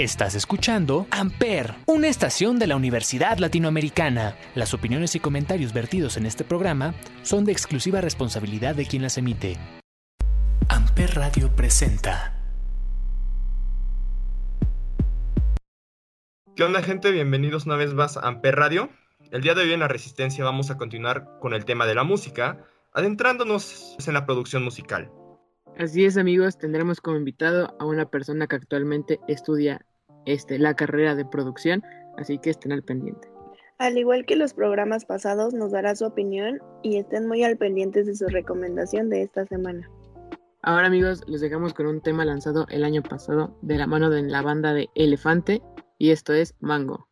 Estás escuchando Amper, una estación de la Universidad Latinoamericana. Las opiniones y comentarios vertidos en este programa son de exclusiva responsabilidad de quien las emite. Amper Radio presenta. ¿Qué onda gente? Bienvenidos una vez más a Amper Radio. El día de hoy en La Resistencia vamos a continuar con el tema de la música, adentrándonos en la producción musical. Así es amigos, tendremos como invitado a una persona que actualmente estudia este, la carrera de producción, así que estén al pendiente. Al igual que los programas pasados, nos dará su opinión y estén muy al pendientes de su recomendación de esta semana. Ahora amigos, les dejamos con un tema lanzado el año pasado de la mano de la banda de Elefante y esto es Mango.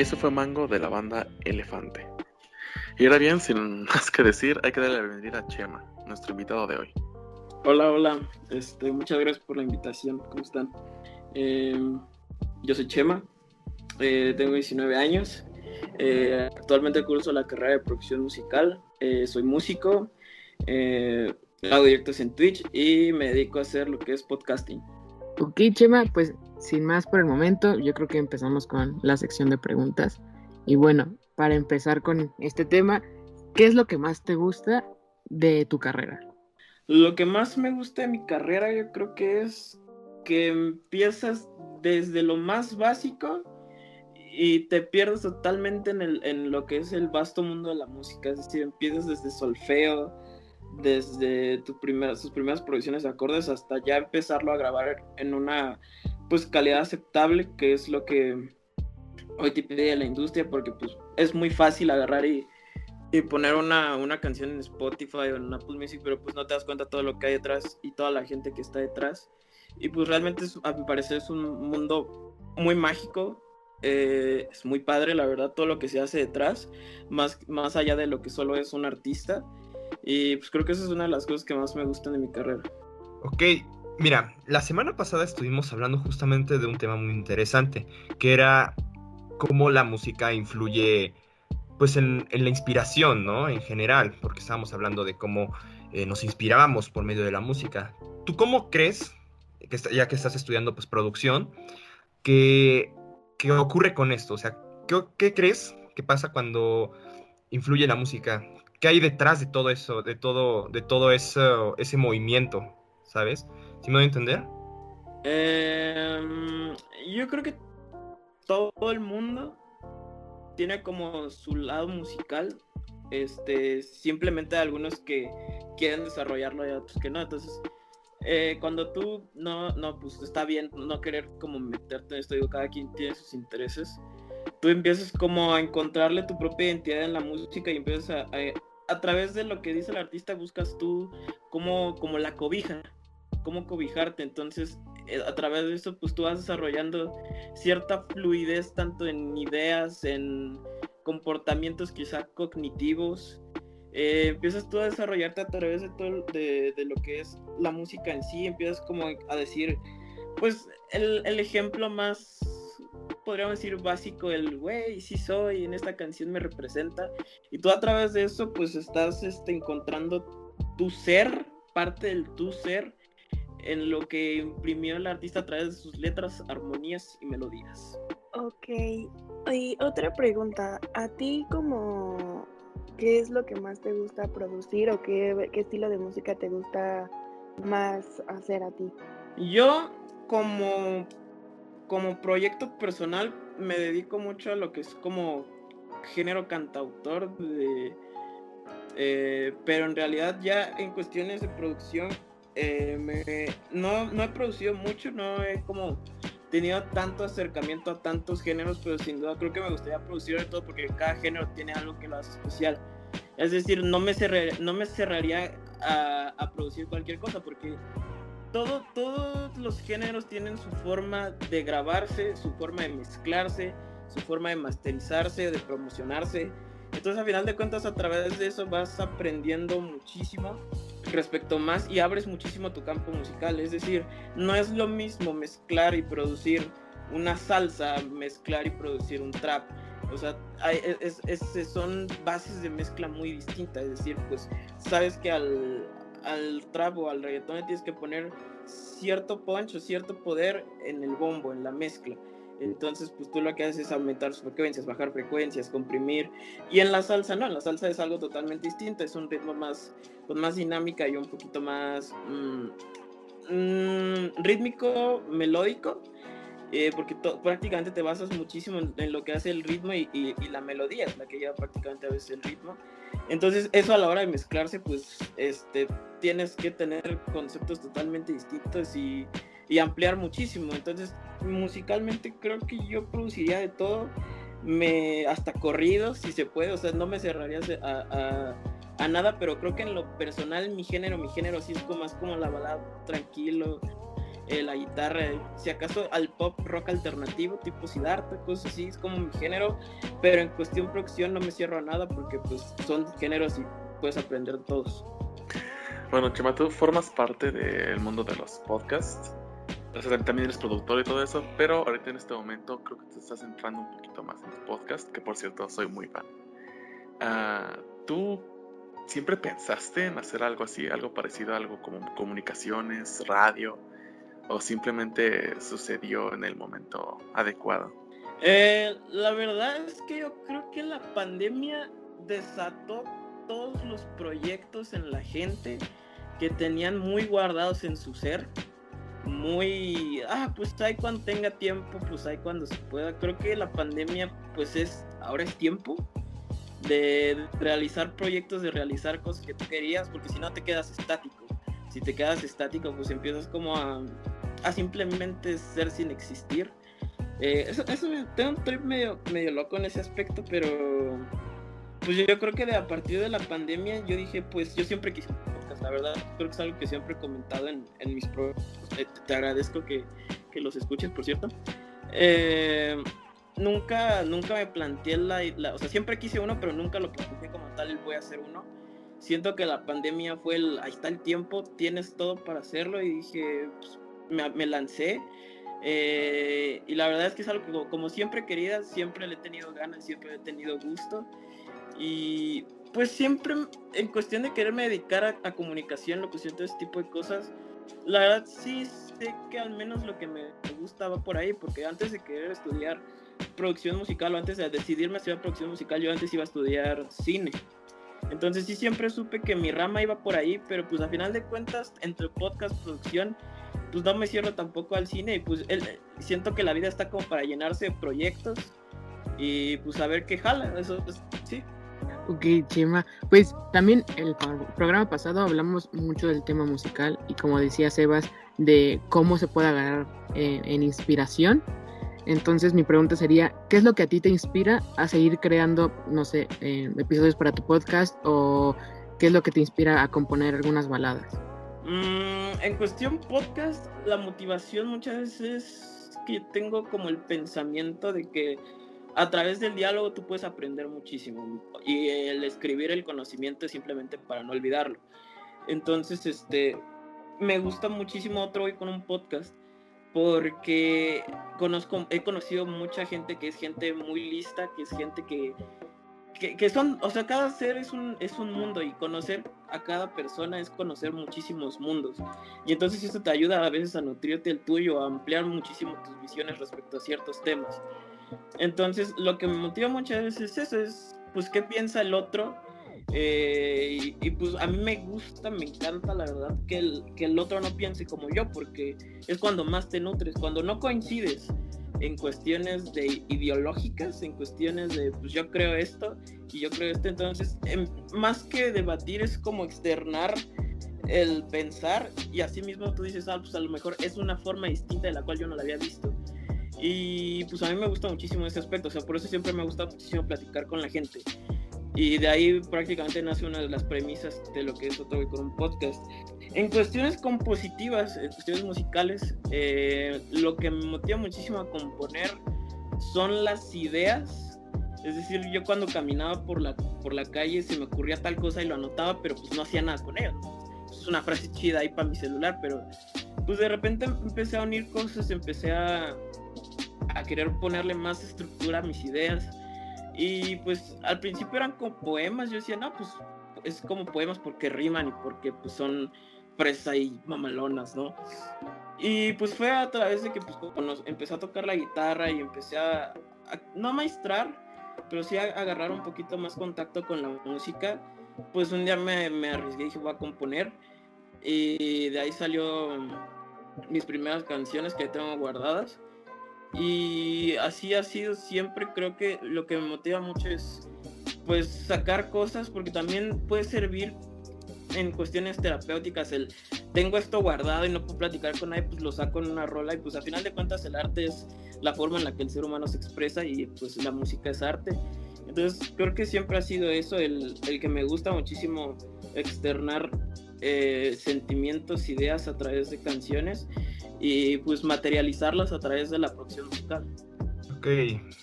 Y ese fue Mango de la banda Elefante. Y ahora bien, sin más que decir, hay que darle la bienvenida a Chema, nuestro invitado de hoy. Hola, hola. Este, muchas gracias por la invitación. ¿Cómo están? Em, yo soy Chema, eh, tengo 19 años. Eh, actualmente curso la carrera de producción musical. Eh, soy músico, hago directos en Twitch y me dedico a hacer lo que es podcasting. Ok, Chema, pues sin más por el momento, yo creo que empezamos con la sección de preguntas. Y bueno, para empezar con este tema, ¿qué es lo que más te gusta de tu carrera? Lo que más me gusta de mi carrera yo creo que es que empiezas desde lo más básico y te pierdes totalmente en, el, lo que es el vasto mundo de la música. Es decir, empiezas desde solfeo, desde tu primera, sus primeras producciones de acordes hasta ya empezarlo a grabar en una pues calidad aceptable, que es lo que hoy te pide la industria, porque pues es muy fácil agarrar y, y poner una, una, canción en Spotify o en Apple Music, pero pues no te das cuenta todo lo que hay detrás y toda la gente que está detrás. Y pues realmente a mi parecer es un mundo muy mágico, eh, es muy padre la verdad todo lo que se hace detrás, más, más allá de lo que solo es un artista. Y pues creo que esa es una de las cosas que más me gustan de mi carrera. Ok, mira, la semana pasada estuvimos hablando justamente de un tema muy interesante, que era cómo la música influye pues en, la inspiración, ¿no? En general, porque estábamos hablando de cómo eh, nos inspirábamos por medio de la música. ¿Tú cómo crees ya que estás estudiando pues producción, ¿qué, qué ocurre con esto? O sea, ¿qué, crees que pasa cuando influye la música? ¿Qué hay detrás de todo eso, de todo, de todo eso, ese movimiento? ¿Sabes? ¿Sí me voy a entender? Em, yo creo que todo el mundo tiene como su lado musical. Este, simplemente algunos que quieren desarrollarlo y otros que no. Entonces, eh, cuando tú no, no, pues está bien no querer como meterte en esto, digo, cada quien tiene sus intereses, tú empiezas como a encontrarle tu propia identidad en la música y empiezas a, a, través de lo que dice el artista, buscas tú como, como la cobija, cómo cobijarte, entonces eh, a través de eso pues tú vas desarrollando cierta fluidez tanto en ideas, en comportamientos quizá cognitivos, eh, empiezas tú a desarrollarte a través de todo de, lo que es la música en sí, empiezas como a decir, pues el, ejemplo más, podríamos decir, básico, el güey, sí soy, en esta canción me representa, y tú a través de eso pues estás este, encontrando tu ser, parte del tu ser, en lo que imprimió el artista a través de sus letras, armonías y melodías. Ok, y otra pregunta, a ti como ¿qué es lo que más te gusta producir o qué, estilo de música te gusta más hacer a ti? Yo como, como proyecto personal me dedico mucho a lo que es como género cantautor, eh, pero en realidad ya en cuestiones de producción eh, no, no he producido mucho, no he como tenido tanto acercamiento a tantos géneros, pero sin duda creo que me gustaría producir todo porque cada género tiene algo que lo hace especial. Es decir, no me, no me cerraría a, a, producir cualquier cosa porque todo, todos los géneros tienen su forma de grabarse, su forma de mezclarse, su forma de masterizarse, de promocionarse. Entonces, a final de cuentas, a través de eso vas aprendiendo muchísimo respecto más y abres muchísimo tu campo musical. Es decir, no es lo mismo mezclar y producir una salsa, mezclar y producir un trap. O sea, son bases de mezcla muy distintas. Es decir, pues sabes que al, al trap o al reggaetón tienes que poner cierto punch o cierto poder en el bombo, en la mezcla. Entonces, pues tú lo que haces es aumentar sus frecuencias, bajar frecuencias, comprimir. Y en la salsa no, en la salsa es algo totalmente distinto, es un ritmo más, con más dinámica y un poquito más mm, mm, rítmico, melódico. Eh, porque prácticamente te basas muchísimo en, lo que hace el ritmo y, y, la melodía, es la que lleva prácticamente a veces el ritmo. Entonces, eso a la hora de mezclarse, pues este, tienes que tener conceptos totalmente distintos y y ampliar muchísimo. Entonces, musicalmente creo que yo produciría de todo, me hasta corridos si se puede, o sea, no me cerraría a, nada, pero creo que en lo personal mi género, mi género sí es como más como la balada tranquilo. eh, la guitarra, si acaso al pop rock alternativo, tipo Siddhartha, cosas así, es como mi género, pero en cuestión producción no me cierro a nada porque pues son géneros y puedes aprender todos. Bueno, Chema, tú formas parte del mundo de los podcasts. O sea, también eres productor y todo eso, pero ahorita en este momento creo que te estás entrando un poquito más en tu podcast, que por cierto soy muy fan. Ah, ¿Tú siempre pensaste en hacer algo así, algo parecido a algo como comunicaciones, radio, o simplemente sucedió en el momento adecuado? Eh, la verdad es que yo creo que la pandemia desató todos los proyectos en la gente que tenían muy guardados en su ser. Muy, ah, pues hay cuando tenga tiempo, pues hay cuando se pueda. Creo que la pandemia, pues es, ahora es tiempo de realizar proyectos, de realizar cosas que tú querías, porque si no te quedas estático. Si te quedas estático, pues empiezas como a, simplemente ser sin existir. Eh, eso, eso tengo un trip medio, medio loco en ese aspecto, pero pues yo, creo que de, a partir de la pandemia yo dije, pues yo siempre quise la verdad, creo que es algo que siempre he comentado en, en mis programas. Eh, te, agradezco que, que, los escuches, por cierto. Eh, nunca, nunca me planteé la, la, o sea, siempre quise uno, pero nunca lo planteé como tal, el voy a hacer uno. Siento que la pandemia fue el, ahí está el tiempo, tienes todo para hacerlo y dije, pues, me, me, lancé. Eh, y la verdad es que es algo que como siempre querida, siempre le he tenido ganas, siempre le he tenido gusto. Y pues siempre en cuestión de quererme dedicar a, a comunicación, locución, todo ese tipo de cosas, la verdad sí sé que al menos lo que me gusta va por ahí, porque antes de querer estudiar producción musical o antes de decidirme estudiar producción musical, yo antes iba a estudiar cine. Entonces sí siempre supe que mi rama iba por ahí, pero pues a final de cuentas, entre podcast, producción, pues no me cierro tampoco al cine y pues el, siento que la vida está como para llenarse de proyectos y pues a ver qué jala, eso sí. Ok, Chema. Pues también el programa pasado hablamos mucho del tema musical y como decía Sebas, de cómo se puede agarrar eh, en inspiración. Entonces mi pregunta sería, ¿qué es lo que a ti te inspira a seguir creando, no sé, eh, episodios para tu podcast o qué es lo que te inspira a componer algunas baladas? Mm, en cuestión podcast, la motivación muchas veces es que tengo como el pensamiento de que a través del diálogo tú puedes aprender muchísimo y el escribir el conocimiento es simplemente para no olvidarlo. Entonces, este, me gusta muchísimo otro hoy con un podcast porque conozco, he conocido mucha gente que es gente muy lista, que es gente que, que, que, son, o sea, cada ser es un, es un mundo y conocer a cada persona es conocer muchísimos mundos. Y entonces eso te ayuda a veces a nutrirte el tuyo, a ampliar muchísimo tus visiones respecto a ciertos temas. Entonces, lo que me motiva muchas veces es eso, es pues qué piensa el otro. Eh, y, pues a mí me gusta, me encanta la verdad que el, que el otro no piense como yo, porque es cuando más te nutres, cuando no coincides en cuestiones de ideológicas, en cuestiones de pues yo creo esto y yo creo esto, entonces en, más que debatir es como externar el pensar y así mismo tú dices, ah, pues a lo mejor es una forma distinta de la cual yo no la había visto. Y pues a mí me gusta muchísimo ese aspecto, o sea, por eso siempre me gusta muchísimo platicar con la gente. Y de ahí prácticamente nace una de las premisas de lo que es Otro con un podcast. En cuestiones compositivas, en cuestiones musicales, eh, lo que me motiva muchísimo a componer son las ideas. Es decir, yo cuando caminaba por la, por la calle se me ocurría tal cosa y lo anotaba, pero pues no hacía nada con ello. Es una frase chida ahí para mi celular, pero pues de repente empecé a unir cosas, empecé a, a querer ponerle más estructura a mis ideas. Y pues al principio eran como poemas, yo decía, no, pues es como poemas porque riman y porque pues son presa y mamalonas, ¿no? Y pues fue a través de que pues cuando empecé a tocar la guitarra y empecé a, no a maestrar, pero sí a, agarrar un poquito más contacto con la música, pues un día me, me arriesgué y dije voy a componer y de ahí salió mis primeras canciones que tengo guardadas y así ha sido siempre, creo que lo que me motiva mucho es pues sacar cosas porque también puede servir en cuestiones terapéuticas el tengo esto guardado y no puedo platicar con nadie, pues lo saco en una rola y pues al final de cuentas el arte es la forma en la que el ser humano se expresa y pues la música es arte. Entonces creo que siempre ha sido eso el, el que me gusta muchísimo externar eh, sentimientos, ideas a través de canciones y pues materializarlas a través de la producción musical. Ok,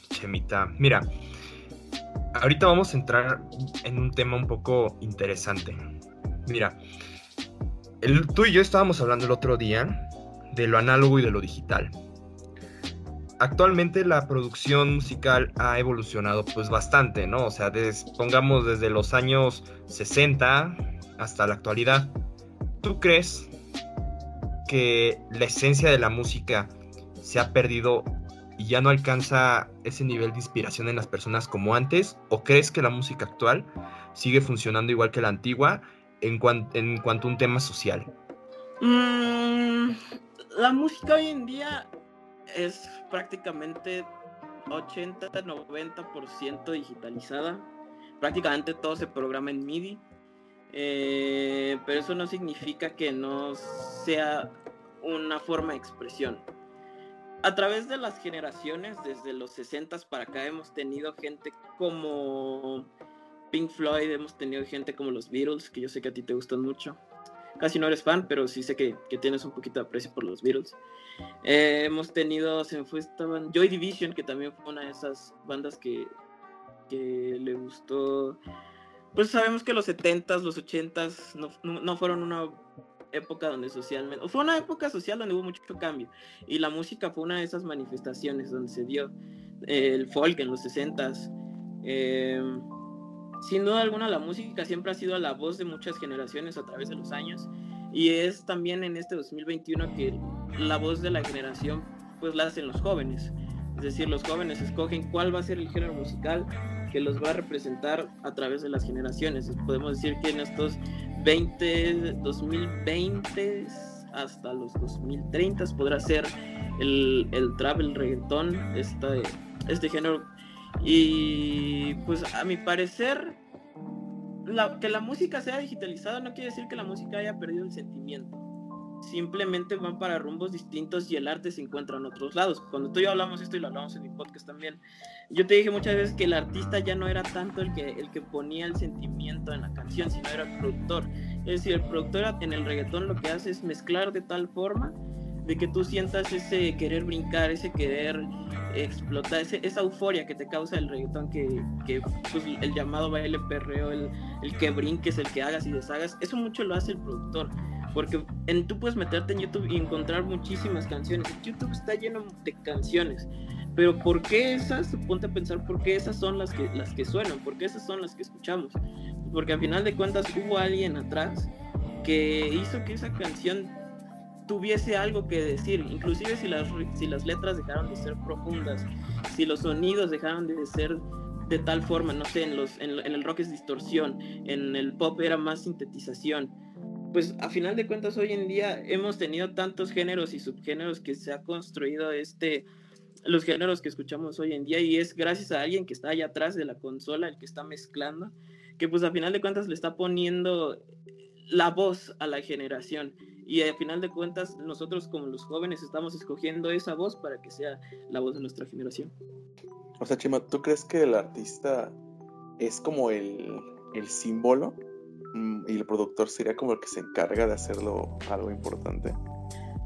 Chemita. Mira, ahorita vamos a entrar en un tema un poco interesante. Mira, tú y yo estábamos hablando el otro día de lo análogo y de lo digital. Actualmente la producción musical ha evolucionado pues bastante, ¿no? O sea, pongamos desde los años 60 hasta la actualidad. ¿Tú crees que la esencia de la música se ha perdido y ya no alcanza ese nivel de inspiración en las personas como antes? ¿O crees que la música actual sigue funcionando igual que la antigua en, cuanto a un tema social? Mm, la música hoy en día es prácticamente 80-90% digitalizada. Prácticamente todo se programa en MIDI. Eh, pero eso no significa que no sea una forma de expresión. A través de las generaciones, desde los 60 para acá, hemos tenido gente como Pink Floyd, hemos tenido gente como los Beatles, que yo sé que a ti te gustan mucho. Casi no eres fan, pero sí sé que, tienes un poquito de aprecio por los Beatles. Eh, hemos tenido, se me fue, estaban Joy Division, que también fue una de esas bandas que, que le gustó pues sabemos que los 70s, los 80s no, fueron una época donde socialmente, fue una época social donde hubo mucho cambio y la música fue una de esas manifestaciones donde se dio el folk en los 60s. Em, sin duda alguna la música siempre ha sido la voz de muchas generaciones a través de los años y es también en este 2021 que la voz de la generación pues la hacen los jóvenes. Es decir, los jóvenes escogen cuál va a ser el género musical que los va a representar a través de las generaciones. Podemos decir que en estos 20, 2020 hasta los 2030 podrá ser el, el trap, el reggaetón, este, este género. Y pues a mi parecer, que la música sea digitalizada no quiere decir que la música haya perdido el sentimiento simplemente van para rumbos distintos y el arte se encuentra en otros lados. Cuando tú y yo hablamos esto y lo hablamos en mi podcast también, yo te dije muchas veces que el artista ya no era tanto el que, el que ponía el sentimiento en la canción, sino era el productor. Es decir, el productor en el reggaetón lo que hace es mezclar de tal forma de que tú sientas ese querer brincar, ese querer explotar, esa euforia que te causa el reggaetón, que, que pues, el llamado baile perreo, el, el que brinques, el que hagas y deshagas, eso mucho lo hace el productor. Porque en, tú puedes meterte en YouTube y encontrar muchísimas canciones. YouTube está lleno de canciones. Pero ¿por qué esas? Ponte a pensar por qué esas son las que, las que suenan, por qué esas son las que escuchamos. Porque al final de cuentas hubo alguien atrás que hizo que esa canción tuviese algo que decir, inclusive si las, si las letras dejaron de ser profundas, si los sonidos dejaron de ser de tal forma, no sé, en, los, en el rock es distorsión, en el pop era más sintetización, pues a final de cuentas hoy en día hemos tenido tantos géneros y subgéneros que se ha construido este los géneros que escuchamos hoy en día y es gracias a alguien que está allá atrás de la consola, el que está mezclando, que pues a final de cuentas le está poniendo la voz a la generación y a final de cuentas nosotros como los jóvenes estamos escogiendo esa voz para que sea la voz de nuestra generación. O sea, Chima, ¿tú crees que el artista es como el, el símbolo y el productor sería como el que se encarga de hacerlo algo importante.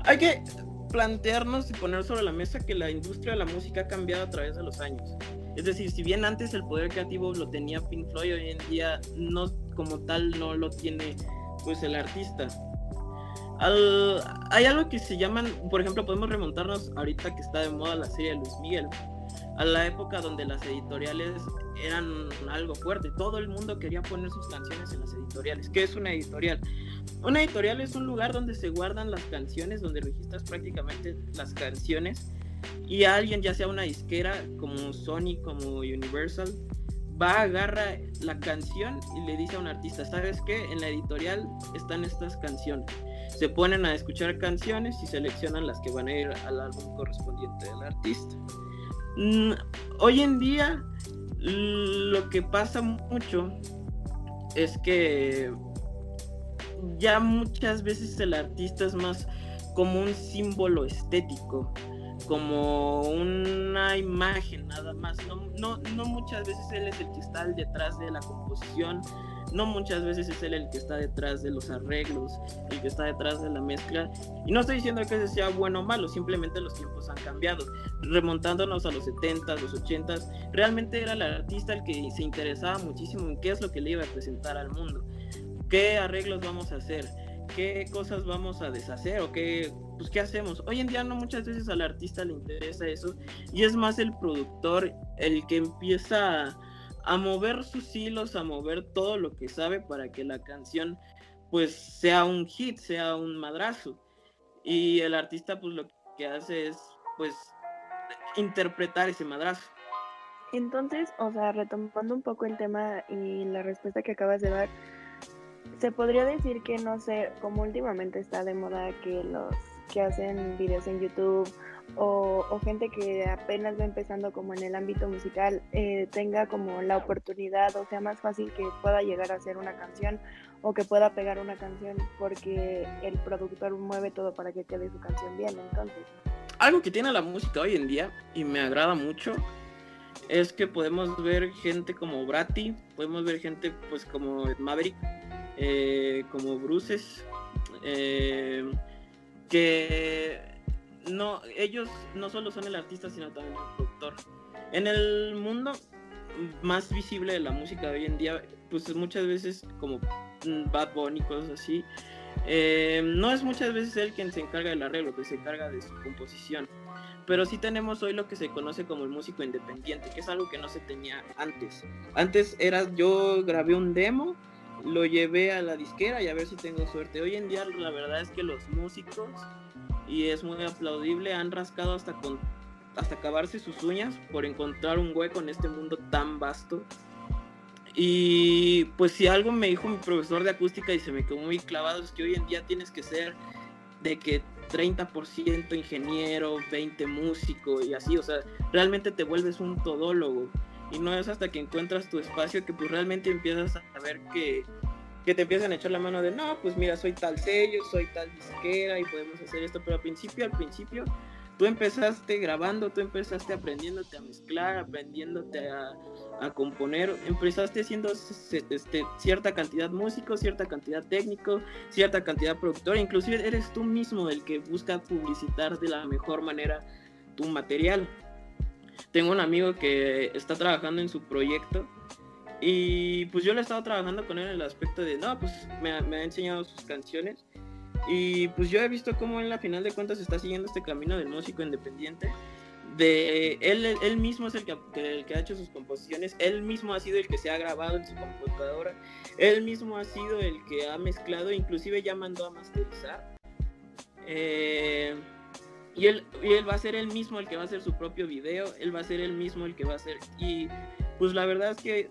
Hay que plantearnos y poner sobre la mesa que la industria de la música ha cambiado a través de los años. Es decir, si bien antes el poder creativo lo tenía Pink Floyd, hoy en día no como tal no lo tiene pues el artista. hay algo que se llaman, por ejemplo, podemos remontarnos ahorita que está de moda la serie de Luis Miguel a la época donde las editoriales eran algo fuerte. Todo el mundo quería poner sus canciones en las editoriales. ¿Qué es una editorial? Una editorial es un lugar donde se guardan las canciones, donde registras prácticamente las canciones y alguien, ya sea una disquera como Sony, como Universal, va, agarra la canción y le dice a un artista, ¿sabes qué? En la editorial están estas canciones. Se ponen a escuchar canciones y seleccionan las que van a ir al álbum correspondiente del artista. Hoy en día lo que pasa mucho es que ya muchas veces el artista es más como un símbolo estético, como una imagen nada más. No, no, no muchas veces él es el que está detrás de la composición, no muchas veces es él el que está detrás de los arreglos, el que está detrás de la mezcla. Y no estoy diciendo que sea bueno o malo, simplemente los tiempos han cambiado. Remontándonos a los 70 los 80s, realmente era el artista el que se interesaba muchísimo en qué es lo que le iba a presentar al mundo, qué arreglos vamos a hacer, qué cosas vamos a deshacer o qué, pues, qué hacemos. Hoy en día no muchas veces al artista le interesa eso y es más el productor el que empieza... A, a mover sus hilos, a mover todo lo que sabe para que la canción pues sea un hit, sea un madrazo. Y el artista pues lo que hace es pues interpretar ese madrazo. Entonces, o sea, retomando un poco el tema y la respuesta que acabas de dar, se podría decir que no sé, como últimamente está de moda que los que hacen videos en YouTube o, gente que apenas va empezando como en el ámbito musical eh, tenga como la oportunidad o sea más fácil que pueda llegar a hacer una canción o que pueda pegar una canción porque el productor mueve todo para que quede su canción bien entonces. Algo que tiene la música hoy en día y me agrada mucho es que podemos ver gente como Bratty podemos ver gente pues como Maverick eh, como Bruces eh, que no, ellos no solo son el artista, sino también el productor. En el mundo más visible de la música de hoy en día, pues muchas veces como Bad Bunny, cosas así, eh, no es muchas veces él quien se encarga del arreglo, que se encarga de su composición. Pero sí tenemos hoy lo que se conoce como el músico independiente, que es algo que no se tenía antes. Antes era yo grabé un demo, lo llevé a la disquera y a ver si tengo suerte. Hoy en día la verdad es que los músicos y es muy aplaudible. Han rascado hasta con hasta acabarse sus uñas por encontrar un hueco en este mundo tan vasto. Y pues si algo me dijo mi profesor de acústica y se me quedó muy clavado es que hoy en día tienes que ser de que 30% ingeniero, 20 músico y así, o sea, realmente te vuelves un todólogo y no es hasta que encuentras tu espacio que pues realmente empiezas a ver que que te empiezan a echar la mano de, no, pues mira, soy tal sello, soy tal disquera y podemos hacer esto, pero al principio, al principio, tú empezaste grabando, tú empezaste aprendiéndote a mezclar, aprendiéndote a, componer, empezaste siendo este, cierta cantidad músico, cierta cantidad técnico, cierta cantidad productor, inclusive eres tú mismo el que busca publicitar de la mejor manera tu material. Tengo un amigo que está trabajando en su proyecto y pues yo le he estado trabajando con él en el aspecto de, no, pues me, ha enseñado sus canciones. Y pues yo he visto cómo en la final de cuentas está siguiendo este camino del músico independiente. De él, él mismo es el que, el que ha hecho sus composiciones, él mismo ha sido el que se ha grabado en su computadora, él mismo ha sido el que ha mezclado, inclusive ya mandó a masterizar. Eh, y él, y él va a ser el mismo el que va a hacer su propio video, él va a ser el mismo el que va a hacer. Y pues la verdad es que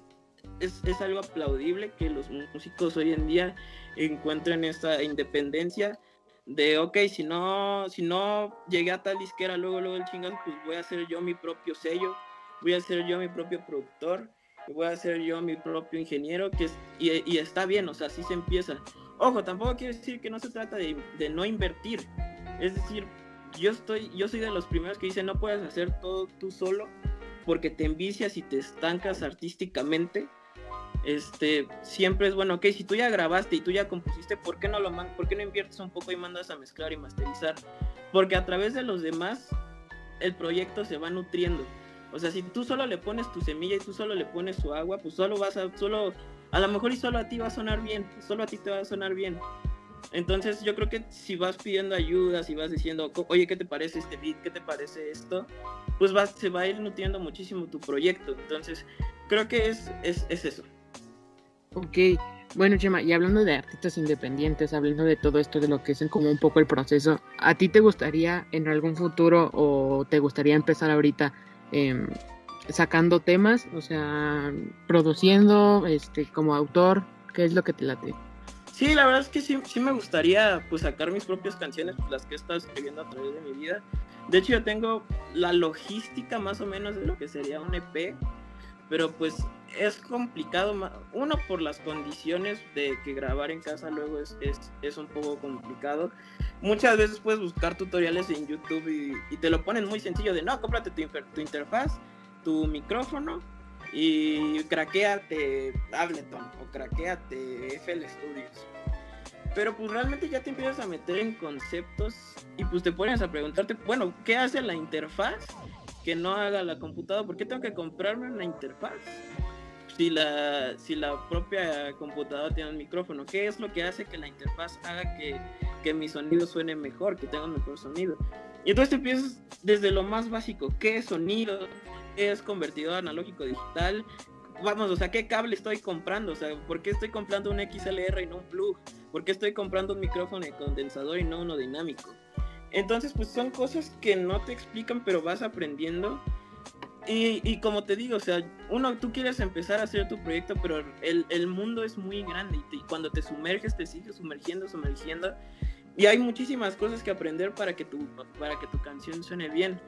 es, algo aplaudible que los músicos hoy en día encuentren esta independencia de, ok, si no, si no llegué a tal disquera, luego, luego el chingazo, pues voy a hacer yo mi propio sello, voy a hacer yo mi propio productor, voy a ser yo mi propio ingeniero, que es, y, está bien, o sea, así se empieza. Ojo, tampoco quiere decir que no se trata de, de no invertir, es decir, yo estoy, yo soy de los primeros que dicen no puedes hacer todo tú solo porque te envicias y te estancas artísticamente este, siempre es bueno, ok, si tú ya grabaste y tú ya compusiste, ¿por qué no lo por qué no inviertes un poco y mandas a mezclar y masterizar? Porque a través de los demás el proyecto se va nutriendo. O sea, si tú solo le pones tu semilla y tú solo le pones su agua, pues solo vas a solo a lo mejor y solo a ti va a sonar bien, solo a ti te va a sonar bien. Entonces yo creo que si vas pidiendo ayuda, si vas diciendo, oye, ¿qué te parece este beat? ¿Qué te parece esto? Pues se va a ir nutriendo muchísimo tu proyecto. Entonces creo que es, es, es eso. Ok, bueno Chema, y hablando de artistas independientes, hablando de todo esto, de lo que es como un poco el proceso, ¿a ti te gustaría en algún futuro o te gustaría empezar ahorita em, sacando temas, o sea, produciendo, este, como autor? ¿Qué es lo que te late? Sí, la verdad es que sí, sí me gustaría pues sacar mis propias canciones, pues, las que he estado escribiendo a través de mi vida. De hecho, yo tengo la logística más o menos de lo que sería un EP pero pues es complicado, uno por las condiciones de que grabar en casa luego es, es, un poco complicado. Muchas veces puedes buscar tutoriales en YouTube y, te lo ponen muy sencillo de no, cómprate tu, tu interfaz, tu micrófono y craqueate Ableton o craqueate FL Studios. Pero pues realmente ya te empiezas a meter en conceptos y pues te pones a preguntarte, bueno, ¿qué hace la interfaz que no haga la computadora? ¿Por qué tengo que comprarme una interfaz? Si la, si la propia computadora tiene un micrófono, ¿qué es lo que hace que la interfaz haga que, que mi sonido suene mejor, que tenga un mejor sonido? Y entonces te empiezas desde lo más básico, ¿qué es sonido? ¿Qué es convertidor analógico digital? Vamos, o sea, ¿qué cable estoy comprando? O sea, ¿por qué estoy comprando un XLR y no un plug? ¿Por qué estoy comprando un micrófono de condensador y no uno dinámico? Entonces, pues son cosas que no te explican, pero vas aprendiendo. Y, y, como te digo, o sea, uno, tú quieres empezar a hacer tu proyecto, pero el, el mundo es muy grande y, y, cuando te sumerges, te sigues sumergiendo, sumergiendo. Y hay muchísimas cosas que aprender para que tu, para que tu canción suene bien.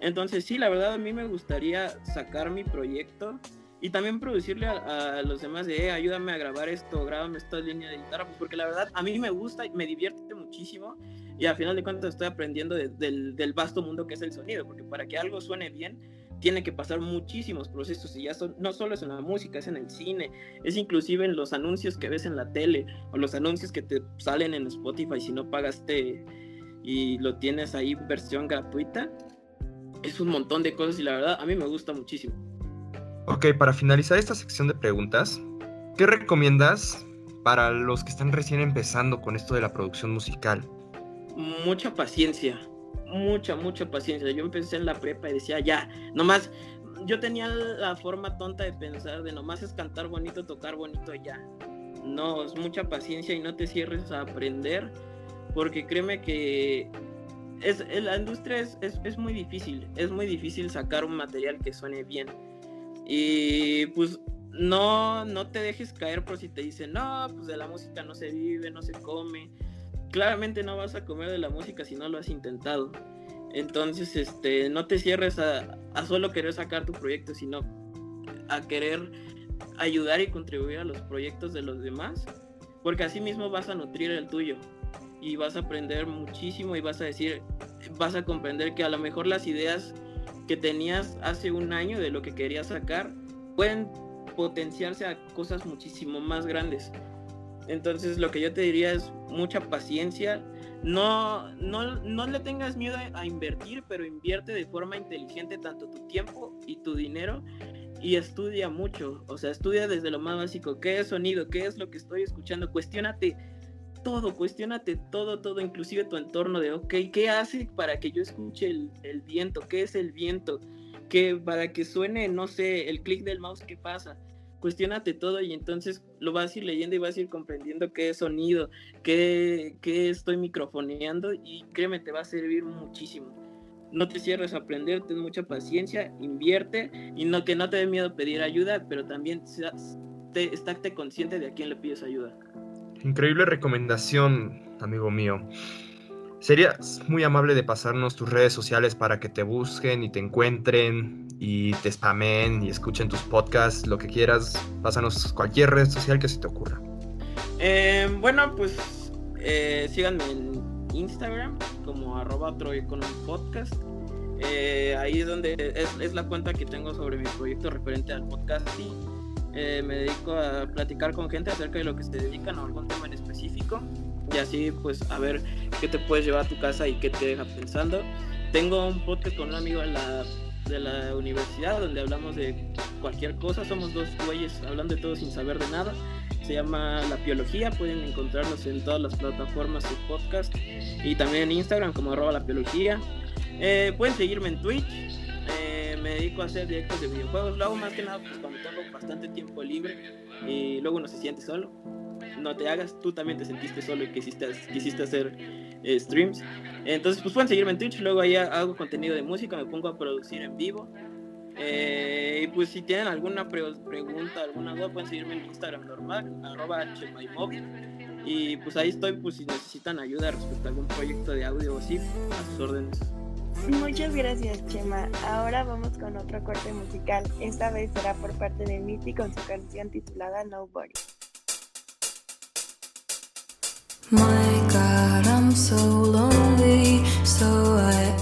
Entonces, sí, la verdad, a mí me gustaría sacar mi proyecto y también producirle a, a los demás de, eh, ayúdame a grabar esto, grábame esta línea de guitarra, pues porque la verdad a mí me gusta me divierte muchísimo y al final de cuentas estoy aprendiendo de, del, del vasto mundo que es el sonido, porque para que algo suene bien tiene que pasar muchísimos procesos y ya son, no solo es en la música, es en el cine, es inclusive en los anuncios que ves en la tele o los anuncios que te salen en Spotify si no pagaste y lo tienes ahí versión gratuita. Es un montón de cosas y la verdad a mí me gusta muchísimo. Ok, para finalizar esta sección de preguntas, ¿qué recomiendas para los que están recién empezando con esto de la producción musical? Mucha paciencia, mucha, mucha paciencia. Yo empecé en la prepa y decía, ya, nomás, yo tenía la forma tonta de pensar de nomás es cantar bonito, tocar bonito, ya. No, es mucha paciencia y no te cierres a aprender, porque créeme que es, la industria es, es, es muy difícil, es muy difícil sacar un material que suene bien y pues no, no te dejes caer por si te dicen, no, pues de la música no se vive, no se come. Claramente no vas a comer de la música si no lo has intentado. Entonces, este, no te cierres a, a solo querer sacar tu proyecto, sino a querer ayudar y contribuir a los proyectos de los demás, porque así mismo vas a nutrir el tuyo y vas a aprender muchísimo y vas a decir, vas a comprender que a lo mejor las ideas que tenías hace un año de lo que querías sacar pueden potenciarse a cosas muchísimo más grandes. Entonces lo que yo te diría es mucha paciencia. No, no, no le tengas miedo a, invertir, pero invierte de forma inteligente tanto tu tiempo y tu dinero y estudia mucho. O sea, estudia desde lo más básico. ¿Qué es sonido? ¿Qué es lo que estoy escuchando? Cuestiónate todo, cuestionate todo, todo, inclusive tu entorno de, ok, ¿qué hace para que yo escuche el, el viento? ¿Qué es el viento? que para que suene, no sé, el clic del mouse, ¿qué pasa? Cuestiónate todo y entonces lo vas a ir leyendo y vas a ir comprendiendo qué es sonido, qué, qué estoy microfoneando y créeme, te va a servir muchísimo. No te cierres a aprender, ten mucha paciencia, invierte y no que no te dé miedo pedir ayuda, pero también te, estate consciente de a quién le pides ayuda. Increíble recomendación, amigo mío. Serías muy amable de pasarnos tus redes sociales para que te busquen y te encuentren y te spamen y escuchen tus podcasts, lo que quieras. Pásanos cualquier red social que se te ocurra. Eh, bueno, pues eh, síganme en Instagram como arroba podcast. Eh, ahí es donde es, es, la cuenta que tengo sobre mi proyecto referente al podcasting. Eh, me dedico a platicar con gente acerca de lo que se dedican a algún tema en específico y así pues a ver qué te puedes llevar a tu casa y qué te deja pensando. Tengo un podcast con un amigo de la, de la universidad donde hablamos de cualquier cosa, somos dos güeyes hablando de todo sin saber de nada. Se llama La Biología, pueden encontrarnos en todas las plataformas de podcast y también en Instagram como arroba la biología. Eh, pueden seguirme en Twitch, me dedico a hacer directos de videojuegos, lo hago más que nada pues, cuando tengo bastante tiempo libre y luego uno se siente solo no te hagas, tú también te sentiste solo y quisiste, quisiste hacer eh, streams. Entonces, pues pueden seguirme en Twitch, luego ahí hago contenido de música, me pongo a producir en vivo. Eh, y pues si tienen alguna pre pregunta, alguna duda, pueden seguirme en Instagram normal, arroba hmymóvil. Y pues ahí estoy, pues si necesitan ayuda respecto a algún proyecto de audio o así, a sus órdenes. Muchas gracias, Chema. Ahora vamos con otro corte musical. Esta vez será por parte de Mitty con su canción titulada Nobody. My God, I'm so lonely, so I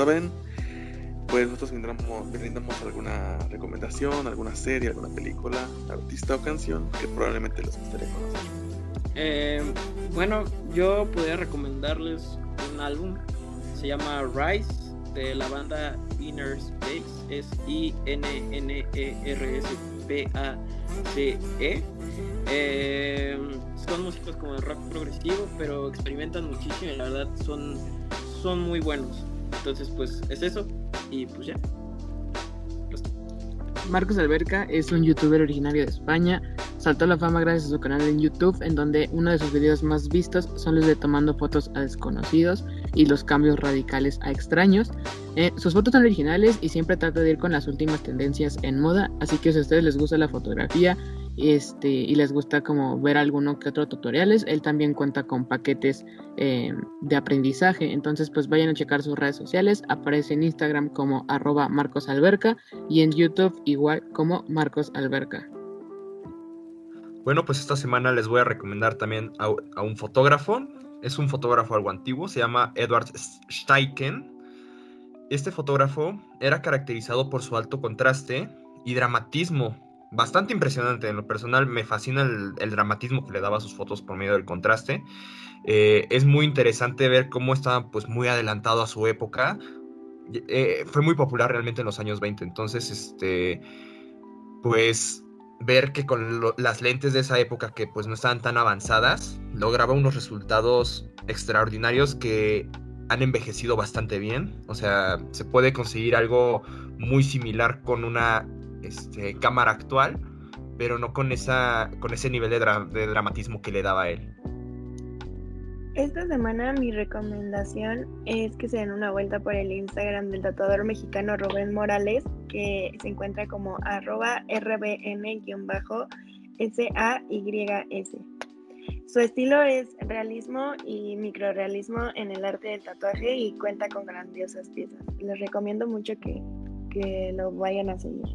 saben, pues nosotros brindamos, alguna recomendación, alguna serie, alguna película, artista o canción que probablemente les gustaría conocer. Eh, bueno, yo podría recomendarles un álbum, se llama Rise, de la banda Inner Space, es I-N-N-E-R-S-P-A-C-E. Eh, son músicos como de rock progresivo, pero experimentan muchísimo y la verdad son, son muy buenos. Entonces, pues es eso y pues ya. Marcos Alberca es un youtuber originario de España. Saltó a la fama gracias a su canal en YouTube, en donde uno de sus videos más vistos son los de tomando fotos a desconocidos y los cambios radicales a extraños. Eh, sus fotos son originales y siempre trata de ir con las últimas tendencias en moda, así que si a ustedes les gusta la fotografía este, y les gusta como ver alguno que otro tutoriales, él también cuenta con paquetes eh, de aprendizaje, entonces pues vayan a checar sus redes sociales, aparece en Instagram como arroba marcosalberca y en YouTube igual como Marcos Alberca. Bueno, pues esta semana les voy a recomendar también a, a un fotógrafo. Es un fotógrafo algo antiguo, se llama Edward Steichen. Este fotógrafo era caracterizado por su alto contraste y dramatismo bastante impresionante. En lo personal me fascina el, dramatismo que le daba a sus fotos por medio del contraste. Eh, es muy interesante ver cómo estaba pues muy adelantado a su época. Eh, fue muy popular realmente en los años 20. Entonces, este, pues ver que con las lentes de esa época que pues no estaban tan avanzadas, lograba unos resultados extraordinarios que han envejecido bastante bien. O sea, se puede conseguir algo muy similar con una este, cámara actual, pero no con, esa, con ese nivel de, dra de dramatismo que le daba a él. Esta semana mi recomendación es que se den una vuelta por el Instagram del tatuador mexicano Rubén Morales, que se encuentra como arroba rbn-says. Su estilo es realismo y microrealismo en el arte del tatuaje y cuenta con grandiosas piezas. Les recomiendo mucho que, que lo vayan a seguir.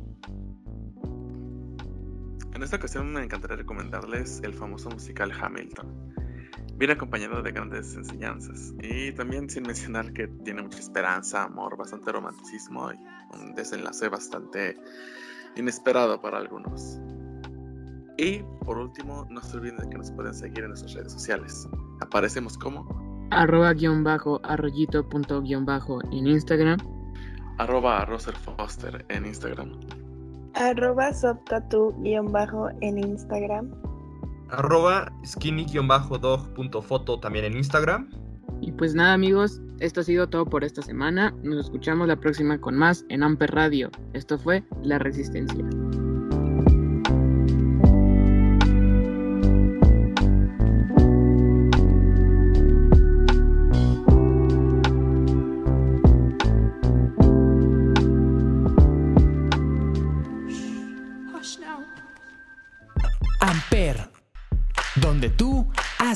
En esta ocasión me encantaría recomendarles el famoso musical Hamilton. Viene acompañado de grandes enseñanzas y también sin mencionar que tiene mucha esperanza, amor, bastante romanticismo y un desenlace bastante inesperado para algunos. Y por último, no se olviden de que nos pueden seguir en nuestras redes sociales. Aparecemos como arroba guion bajo arroyito punto guion bajo en Instagram arroba Roser Foster en Instagram arroba softatu guion bajo en Instagram arroba skinny-dog.foto también en Instagram y pues nada amigos, esto ha sido todo por esta semana. Nos escuchamos la próxima con más en Amper Radio. Esto fue La Resistencia.